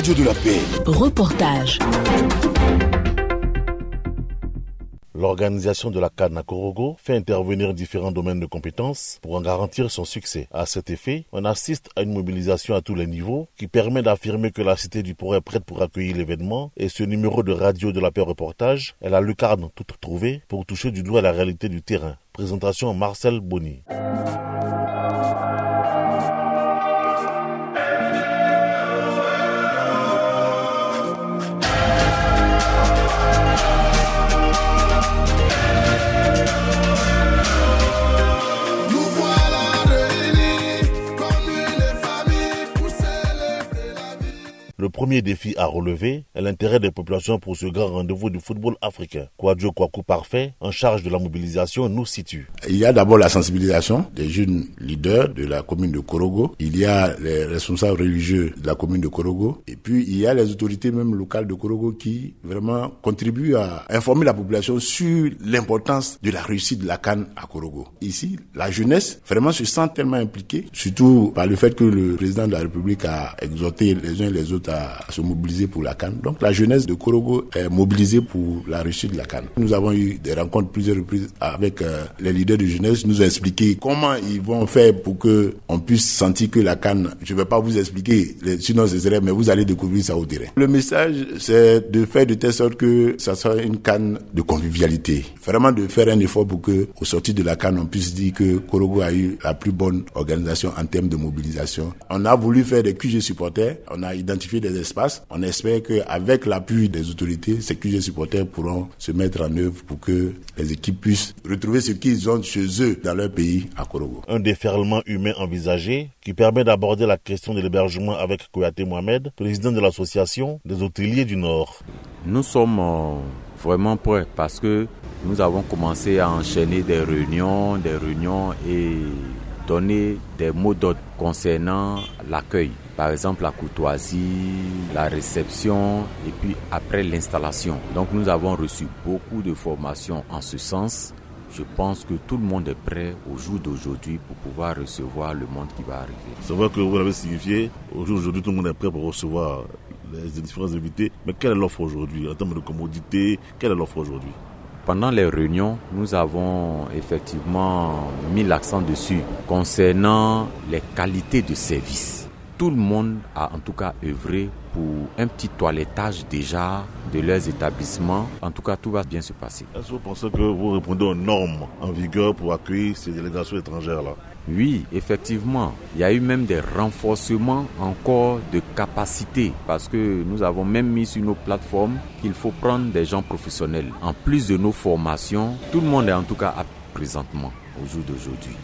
radio de la paix. Reportage. L'organisation de la Cannes à Korogo fait intervenir différents domaines de compétences pour en garantir son succès. À cet effet, on assiste à une mobilisation à tous les niveaux qui permet d'affirmer que la Cité du Port est prête pour accueillir l'événement et ce numéro de radio de la paix reportage est la lucarne toute trouvée pour toucher du doigt la réalité du terrain. Présentation Marcel Bonny. Premier défi à relever est l'intérêt des populations pour ce grand rendez-vous du football africain. Kwadjo Kwaku Parfait, en charge de la mobilisation, nous situe. Il y a d'abord la sensibilisation des jeunes leaders de la commune de Korogo. Il y a les responsables religieux de la commune de Korogo. Et puis, il y a les autorités même locales de Korogo qui vraiment contribuent à informer la population sur l'importance de la réussite de la canne à Korogo. Ici, la jeunesse vraiment se sent tellement impliquée, surtout par le fait que le président de la République a exhorté les uns et les autres à se mobiliser pour la Cannes. Donc la jeunesse de Korogo est mobilisée pour la réussite de la Cannes. Nous avons eu des rencontres plusieurs reprises avec euh, les leaders de jeunesse, nous ont expliqué comment ils vont faire pour que on puisse sentir que la Cannes, je ne vais pas vous expliquer, sinon ce serait, mais vous allez découvrir ça au terrain. Le message, c'est de faire de telle sorte que ça soit une Cannes de convivialité. Vraiment de faire un effort pour que, au sortir de la Cannes, on puisse dire que Korogo a eu la plus bonne organisation en termes de mobilisation. On a voulu faire des QG supporters, on a identifié des espaces. On espère qu'avec l'appui des autorités, ces QG supporters pourront se mettre en œuvre pour que les équipes puissent retrouver ce qu'ils ont chez eux dans leur pays à Korogo. Un déferlement humain envisagé qui permet d'aborder la question de l'hébergement avec Kouyaté Mohamed, président de l'association des hôteliers du Nord. Nous sommes euh, vraiment prêts parce que nous avons commencé à enchaîner des réunions, des réunions et donner des mots d'ordre concernant l'accueil. Par exemple, la courtoisie, la réception et puis après l'installation. Donc nous avons reçu beaucoup de formations en ce sens. Je pense que tout le monde est prêt au jour d'aujourd'hui pour pouvoir recevoir le monde qui va arriver. C'est vrai que vous l'avez signifié. Au jour d'aujourd'hui, tout le monde est prêt pour recevoir les différents invités. Mais quelle est l'offre aujourd'hui en termes de commodité? Quelle est l'offre aujourd'hui? Pendant les réunions, nous avons effectivement mis l'accent dessus concernant les qualités de service. Tout le monde a en tout cas œuvré pour un petit toilettage déjà de leurs établissements. En tout cas, tout va bien se passer. Est-ce que vous pensez que vous répondez aux normes en vigueur pour accueillir ces délégations étrangères-là? Oui, effectivement. Il y a eu même des renforcements encore de capacité parce que nous avons même mis sur nos plateformes qu'il faut prendre des gens professionnels. En plus de nos formations, tout le monde est en tout cas à présentement au jour d'aujourd'hui.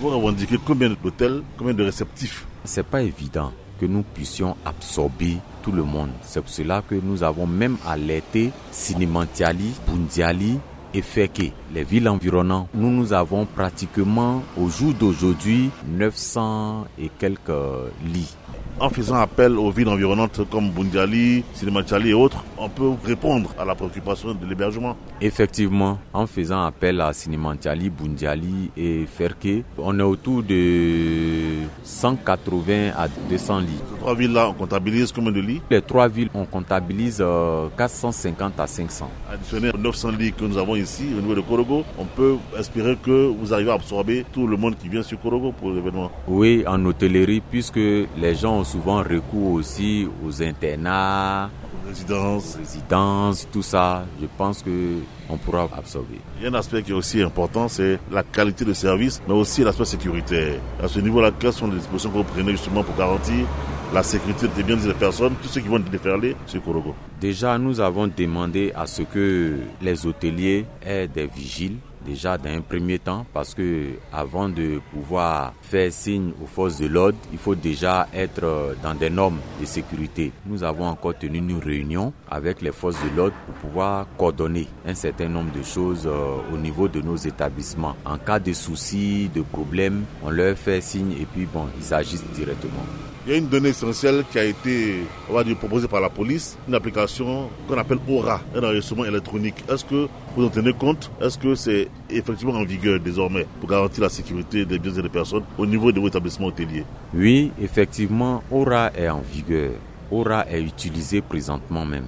Vous revendiquez combien d'hôtels, combien de réceptifs C'est pas évident que nous puissions absorber tout le monde. C'est pour cela que nous avons même alerté Sinimantiali, Bundiali, et que les villes environnantes, nous nous avons pratiquement au jour d'aujourd'hui 900 et quelques lits en faisant appel aux villes environnantes comme Bundiali, Sinemachali et autres, on peut répondre à la préoccupation de l'hébergement. Effectivement, en faisant appel à Sinemachali, Bundiali et Ferke, on est autour de 180 à 200 lits. Ces trois villes-là, on comptabilise combien de lits? Les trois villes, on comptabilise 450 euh, à 500. Additionné aux 900 lits que nous avons ici au niveau de Korogo, on peut espérer que vous arrivez à absorber tout le monde qui vient sur Korogo pour l'événement. Oui, en hôtellerie, puisque les gens ont souvent recours aussi aux internats, résidences, résidences, tout ça. Je pense que on pourra absorber. Il y a un aspect qui est aussi important, c'est la qualité de service, mais aussi l'aspect sécuritaire. À ce niveau-là, quelles sont les dispositions que vous prenez justement pour garantir la sécurité des biens des personnes, tous ceux qui vont déferler sur Korogo? Déjà, nous avons demandé à ce que les hôteliers aient des vigiles déjà dans un premier temps parce que avant de pouvoir faire signe aux forces de l'ordre, il faut déjà être euh, dans des normes de sécurité. Nous avons encore tenu une réunion avec les forces de l'ordre pour pouvoir coordonner un certain nombre de choses euh, au niveau de nos établissements. En cas de soucis, de problèmes, on leur fait signe et puis bon, ils agissent directement. Il y a une donnée essentielle qui a été on va dire, proposée par la police, une application qu'on appelle Aura, un enregistrement électronique. Est-ce que vous en tenez compte? Est-ce que c'est effectivement en vigueur désormais pour garantir la sécurité des biens et des personnes au niveau de vos établissements hôteliers? Oui, effectivement, Aura est en vigueur. Aura est utilisé présentement même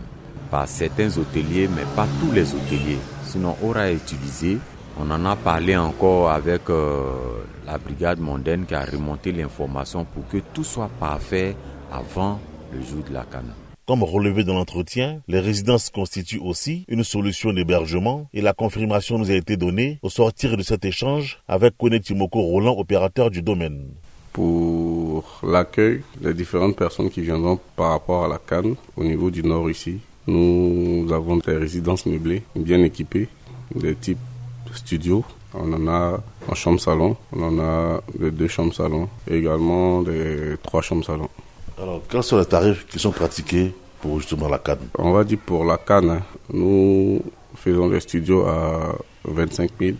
par certains hôteliers, mais pas tous les hôteliers. Sinon, Aura est utilisé. On en a parlé encore avec euh, la brigade mondaine qui a remonté l'information pour que tout soit parfait avant le jour de la canne. Comme relevé dans l'entretien, les résidences constituent aussi une solution d'hébergement et la confirmation nous a été donnée au sortir de cet échange avec Kone Timoko Roland, opérateur du domaine. Pour l'accueil des différentes personnes qui viendront par rapport à la Cannes au niveau du nord ici, nous avons des résidences meublées bien équipées, des types studios. On en a en chambre-salon, on en a des deux chambres-salon et également des trois chambres-salon. Alors, quels sont les tarifs qui sont pratiqués pour justement la canne? On va dire pour la canne, hein, nous faisons des studios à 25 000.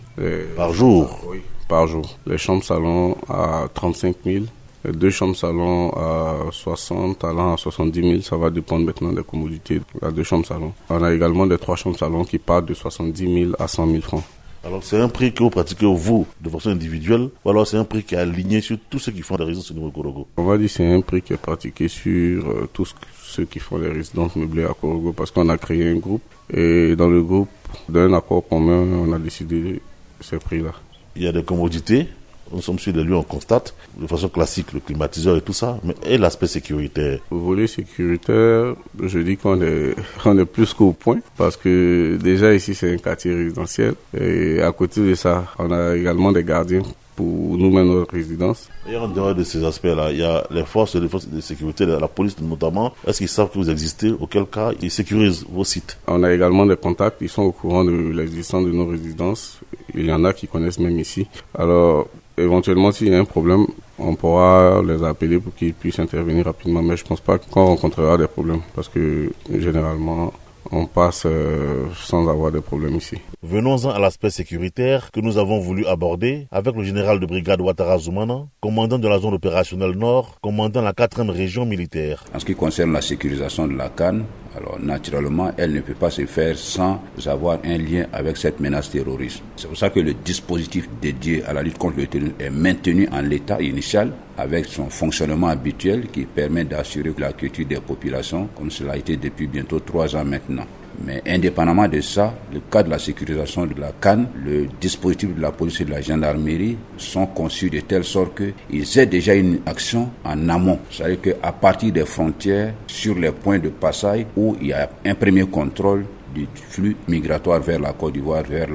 Par jour? Oui, par jour. Les chambres salon à 35 000. Les deux chambres salon à 60, allant à 70 000, ça va dépendre maintenant des commodités. La deux chambres salon. On a également des trois chambres salon qui partent de 70 000 à 100 000 francs. Alors c'est un prix que vous pratiquez vous de façon individuelle ou alors c'est un prix qui est aligné sur tous ceux qui font des résidences au niveau de Korogo On va dire que c'est un prix qui est pratiqué sur euh, tous ceux qui font des résidences meublées à Korogo parce qu'on a créé un groupe et dans le groupe, d'un accord commun, on a décidé ces prix-là. Il y a des commodités nous sommes sur les lieux, on constate de façon classique le climatiseur et tout ça, mais et l'aspect sécuritaire Au volet sécuritaire, je dis qu'on est, on est plus qu'au point parce que déjà ici c'est un quartier résidentiel et à côté de ça, on a également des gardiens pour nous-mêmes notre résidence. Et en dehors de ces aspects-là, il y a les forces de et de sécurité, la police notamment. Est-ce qu'ils savent que vous existez? Auquel cas, ils sécurisent vos sites On a également des contacts, ils sont au courant de l'existence de nos résidences. Il y en a qui connaissent même ici. Alors, éventuellement, s'il y a un problème, on pourra les appeler pour qu'ils puissent intervenir rapidement. Mais je ne pense pas qu'on rencontrera des problèmes parce que généralement, on passe euh, sans avoir de problèmes ici. Venons-en à l'aspect sécuritaire que nous avons voulu aborder avec le général de brigade Ouattara Zoumana, commandant de la zone opérationnelle Nord, commandant la 4e région militaire. En ce qui concerne la sécurisation de la Cannes, alors naturellement, elle ne peut pas se faire sans avoir un lien avec cette menace terroriste. C'est pour ça que le dispositif dédié à la lutte contre le terrorisme est maintenu en l'état initial avec son fonctionnement habituel qui permet d'assurer la quiétude des populations, comme cela a été depuis bientôt trois ans maintenant. Mais indépendamment de ça, le cas de la sécurisation de la Cannes, le dispositif de la police et de la gendarmerie sont conçus de telle sorte qu'ils aient déjà une action en amont. C'est-à-dire qu'à partir des frontières, sur les points de passage où il y a un premier contrôle, du flux migratoire vers la Côte d'Ivoire, vers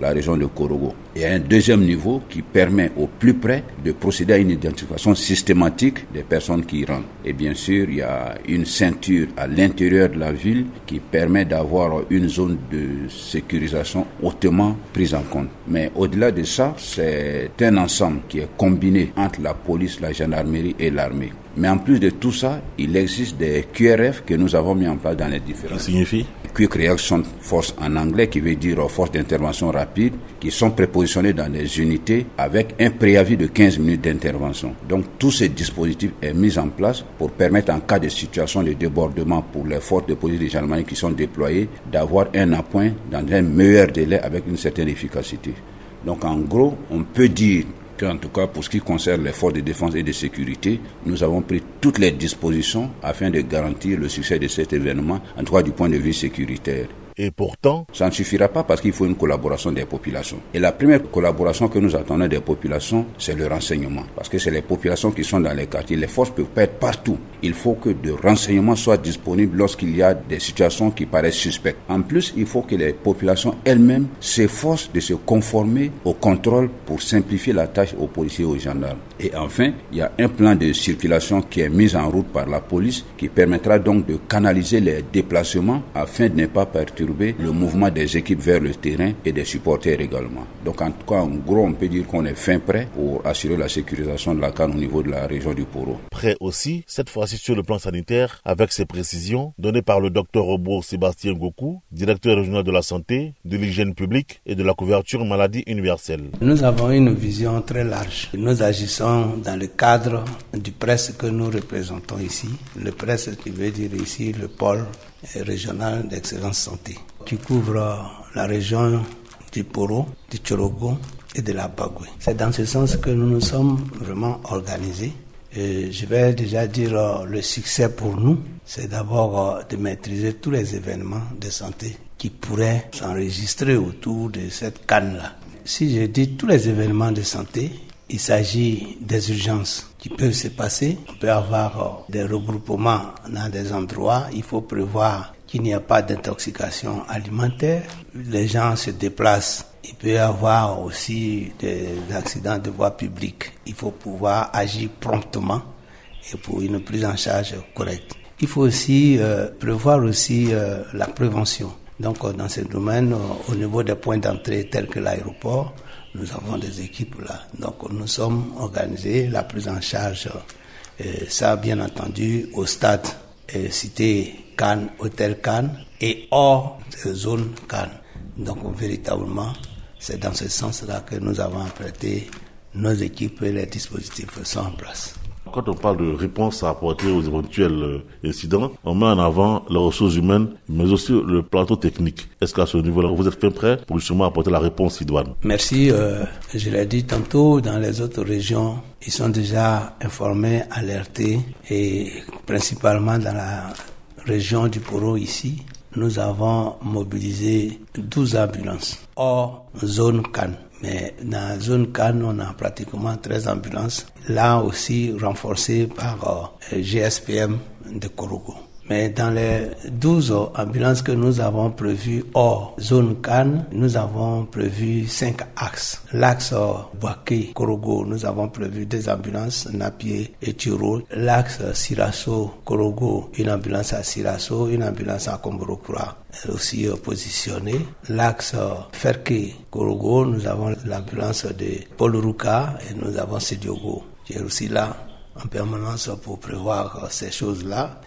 la, région de Korogo. Et un deuxième niveau qui permet au plus près de procéder à une identification systématique des personnes qui rentrent. Et bien sûr, il y a une ceinture à l'intérieur de la ville qui permet d'avoir une zone de sécurisation hautement prise en compte. Mais au-delà de ça, c'est un ensemble qui est combiné entre la police, la gendarmerie et l'armée. Mais en plus de tout ça, il existe des QRF que nous avons mis en place dans les différents. Ça signifie Quick Reaction Force en anglais, qui veut dire force d'intervention rapide, qui sont prépositionnés dans les unités avec un préavis de 15 minutes d'intervention. Donc tout ce dispositif est mis en place pour permettre en cas de situation de débordement pour les forces de police de gendarmerie qui sont déployées d'avoir un appoint dans un meilleur délai avec une certaine efficacité. Donc en gros, on peut dire en tout cas pour ce qui concerne les forces de défense et de sécurité, nous avons pris toutes les dispositions afin de garantir le succès de cet événement, en tout cas du point de vue sécuritaire. Et pourtant, ça ne suffira pas parce qu'il faut une collaboration des populations. Et la première collaboration que nous attendons des populations, c'est le renseignement. Parce que c'est les populations qui sont dans les quartiers. Les forces peuvent pas être partout. Il faut que de renseignements soient disponibles lorsqu'il y a des situations qui paraissent suspectes. En plus, il faut que les populations elles-mêmes s'efforcent de se conformer au contrôle pour simplifier la tâche aux policiers et aux gendarmes. Et enfin, il y a un plan de circulation qui est mis en route par la police qui permettra donc de canaliser les déplacements afin de ne pas perturber le mouvement des équipes vers le terrain et des supporters également. Donc en tout cas, en gros, on peut dire qu'on est fin prêt pour assurer la sécurisation de la canne au niveau de la région du Poro. Prêt aussi, cette fois-ci sur le plan sanitaire, avec ces précisions données par le docteur Robot Sébastien Goku, directeur régional de la santé, de l'hygiène publique et de la couverture maladie universelle. Nous avons une vision très large. Nous agissons dans le cadre du presse que nous représentons ici. Le presse qui veut dire ici le pôle régional d'excellence santé, qui couvre la région du Poro, du Chorogo et de la Bagoué. C'est dans ce sens que nous nous sommes vraiment organisés je vais déjà dire euh, le succès pour nous, c'est d'abord euh, de maîtriser tous les événements de santé qui pourraient s'enregistrer autour de cette canne-là. Si je dis tous les événements de santé, il s'agit des urgences qui peuvent se passer. On peut avoir des regroupements dans des endroits. Il faut prévoir qu'il n'y a pas d'intoxication alimentaire. Les gens se déplacent. Il peut y avoir aussi des accidents de voie publique. Il faut pouvoir agir promptement et pour une prise en charge correcte. Il faut aussi euh, prévoir aussi euh, la prévention. Donc euh, dans ce domaine, au niveau des points d'entrée tels que l'aéroport, nous avons des équipes là. Donc nous sommes organisés, la prise en charge, ça bien entendu au stade cité Cannes, hôtel Cannes et hors de zone Cannes. Donc véritablement, c'est dans ce sens-là que nous avons apprêté nos équipes et les dispositifs sont en place. Quand on parle de réponse à apporter aux éventuels euh, incidents, on met en avant les ressources humaines, mais aussi le plateau technique. Est-ce qu'à ce niveau-là, vous êtes bien prêt pour justement apporter la réponse idoine? Merci. Euh, je l'ai dit tantôt, dans les autres régions, ils sont déjà informés, alertés, et principalement dans la région du Poro ici, nous avons mobilisé 12 ambulances hors zone Cannes. Mais dans la zone Cannes, on a pratiquement 13 ambulances, là aussi renforcées par euh, GSPM de Korogo. Mais dans les 12 ambulances que nous avons prévues hors zone Cannes, nous avons prévu 5 axes. L'axe Boaké, Korogo, nous avons prévu des ambulances Napier et Tiro. L'axe Sirasso, Korogo, une ambulance à Sirasso, une ambulance à Komborokura aussi positionnée. L'axe Ferke, Korogo, nous avons l'ambulance de Paul Ruka et nous avons Sediogo qui est aussi là en permanence pour prévoir ces choses-là.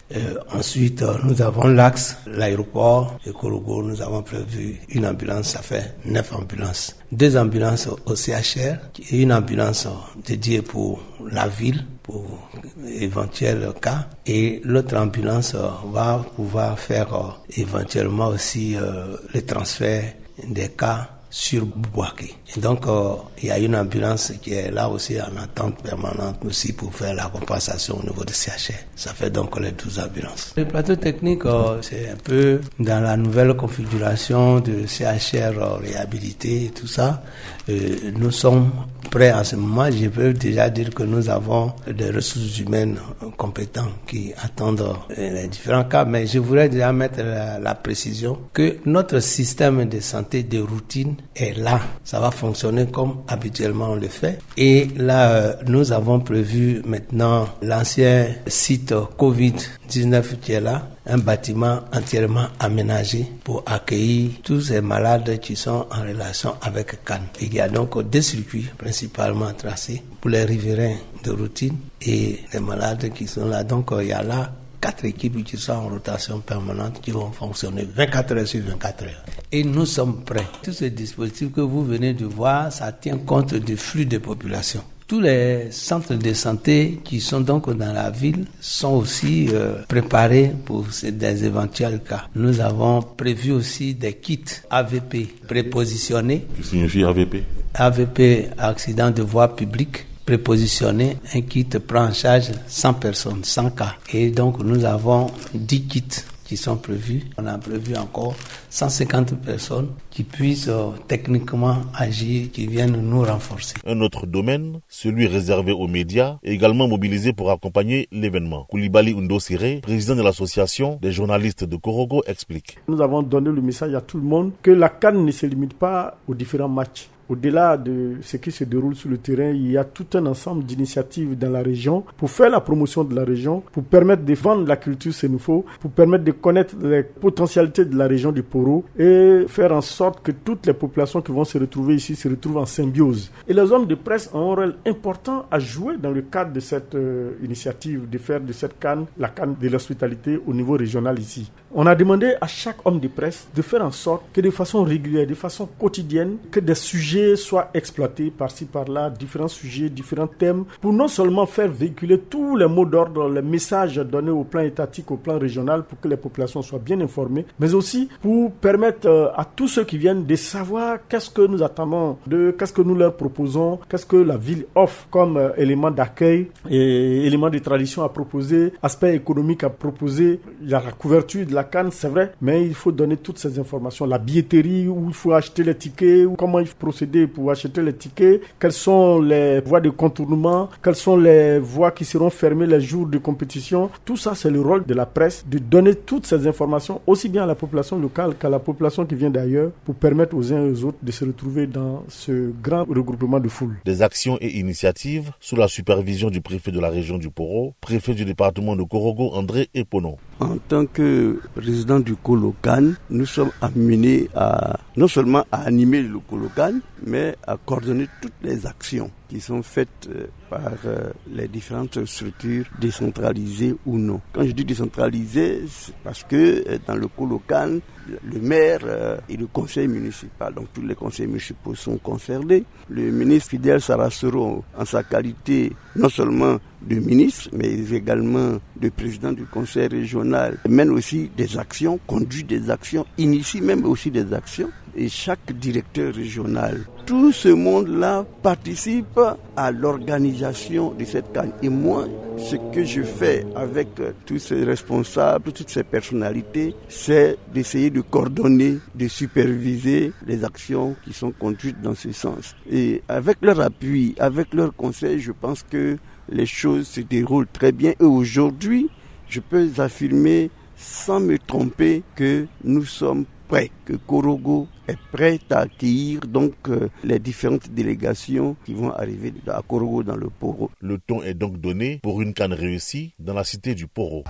ensuite, nous avons l'axe, l'aéroport et Korogo, nous avons prévu une ambulance, ça fait neuf ambulances. Deux ambulances au CHR et une ambulance dédiée pour la ville, pour éventuels cas. Et l'autre ambulance va pouvoir faire éventuellement aussi euh, le transfert des cas sur Bouaké. Et donc, euh, il y a une ambulance qui est là aussi en attente permanente aussi pour faire la compensation au niveau de CHR. Ça fait donc les 12 ambulances. Le plateau technique, euh, c'est un peu dans la nouvelle configuration de CHR euh, réhabilité et tout ça. Nous sommes prêts en ce moment. Je peux déjà dire que nous avons des ressources humaines compétentes qui attendent les différents cas. Mais je voudrais déjà mettre la, la précision que notre système de santé de routine est là. Ça va fonctionner comme habituellement on le fait. Et là, euh, nous avons prévu maintenant l'ancien site Covid-19 qui est là, un bâtiment entièrement aménagé pour accueillir tous ces malades qui sont en relation avec Cannes. Il y a donc deux circuits principalement tracés pour les riverains de routine et les malades qui sont là. Donc il y a là quatre équipes qui sont en rotation permanente qui vont fonctionner 24 heures sur 24 heures. Et nous sommes prêts. Tous ces dispositifs que vous venez de voir, ça tient compte du flux de population. Tous les centres de santé qui sont donc dans la ville sont aussi euh, préparés pour des éventuels cas. Nous avons prévu aussi des kits AVP prépositionnés. Qui signifie AVP AVP, accident de voie publique prépositionné, un kit prend en charge 100 personnes, 100 cas. Et donc nous avons 10 kits qui sont prévus. On a prévu encore 150 personnes qui puissent euh, techniquement agir, qui viennent nous renforcer. Un autre domaine, celui réservé aux médias, est également mobilisé pour accompagner l'événement. Koulibaly Undo président de l'association des journalistes de Korogo, explique. Nous avons donné le message à tout le monde que la Cannes ne se limite pas aux différents matchs au-delà de ce qui se déroule sur le terrain, il y a tout un ensemble d'initiatives dans la région pour faire la promotion de la région, pour permettre de vendre la culture sénoufo, pour permettre de connaître les potentialités de la région du Poro et faire en sorte que toutes les populations qui vont se retrouver ici se retrouvent en symbiose. Et les hommes de presse ont un rôle important à jouer dans le cadre de cette euh, initiative de faire de cette canne la canne de l'hospitalité au niveau régional ici. On a demandé à chaque homme de presse de faire en sorte que de façon régulière, de façon quotidienne, que des sujets soient exploités par-ci par-là, différents sujets, différents thèmes, pour non seulement faire véhiculer tous les mots d'ordre, les messages donnés au plan étatique, au plan régional, pour que les populations soient bien informées, mais aussi pour permettre euh, à tous ceux qui viennent de savoir qu'est-ce que nous attendons de, qu'est-ce que nous leur proposons, qu'est-ce que la ville offre comme euh, élément d'accueil et élément de tradition à proposer, aspect économique à proposer. La couverture de la canne, c'est vrai, mais il faut donner toutes ces informations. La billetterie, où il faut acheter les tickets, comment il faut procéder pour acheter les tickets, quelles sont les voies de contournement, quelles sont les voies qui seront fermées les jours de compétition? Tout ça, c'est le rôle de la presse de donner toutes ces informations aussi bien à la population locale qu'à la population qui vient d'ailleurs pour permettre aux uns et aux autres de se retrouver dans ce grand regroupement de foule. Des actions et initiatives sous la supervision du préfet de la région du Poro, préfet du département de Korogo, André Epono. En tant que président du Colocan, nous sommes amenés à non seulement à animer le Colocan, mais à coordonner toutes les actions qui sont faites euh, par euh, les différentes structures décentralisées ou non. Quand je dis décentralisées, c'est parce que euh, dans le Colocan, le maire et le conseil municipal, donc tous les conseils municipaux sont concernés. Le ministre Fidel Sarasoro, en sa qualité non seulement de ministre, mais également de président du conseil régional, mène aussi des actions, conduit des actions, initie même aussi des actions. Et chaque directeur régional, tout ce monde-là participe à l'organisation de cette canne. Et moi, ce que je fais avec tous ces responsables, toutes ces personnalités, c'est d'essayer de coordonner, de superviser les actions qui sont conduites dans ce sens. Et avec leur appui, avec leur conseil, je pense que les choses se déroulent très bien. Et aujourd'hui, je peux affirmer sans me tromper que nous sommes prêts, que Korogo est prêt à accueillir donc euh, les différentes délégations qui vont arriver à Korogo dans le Poro. Le ton est donc donné pour une canne réussie dans la cité du Poro.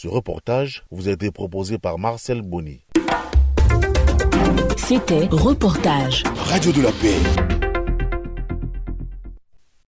Ce reportage vous a été proposé par Marcel Bonny. C'était Reportage. Radio de la paix.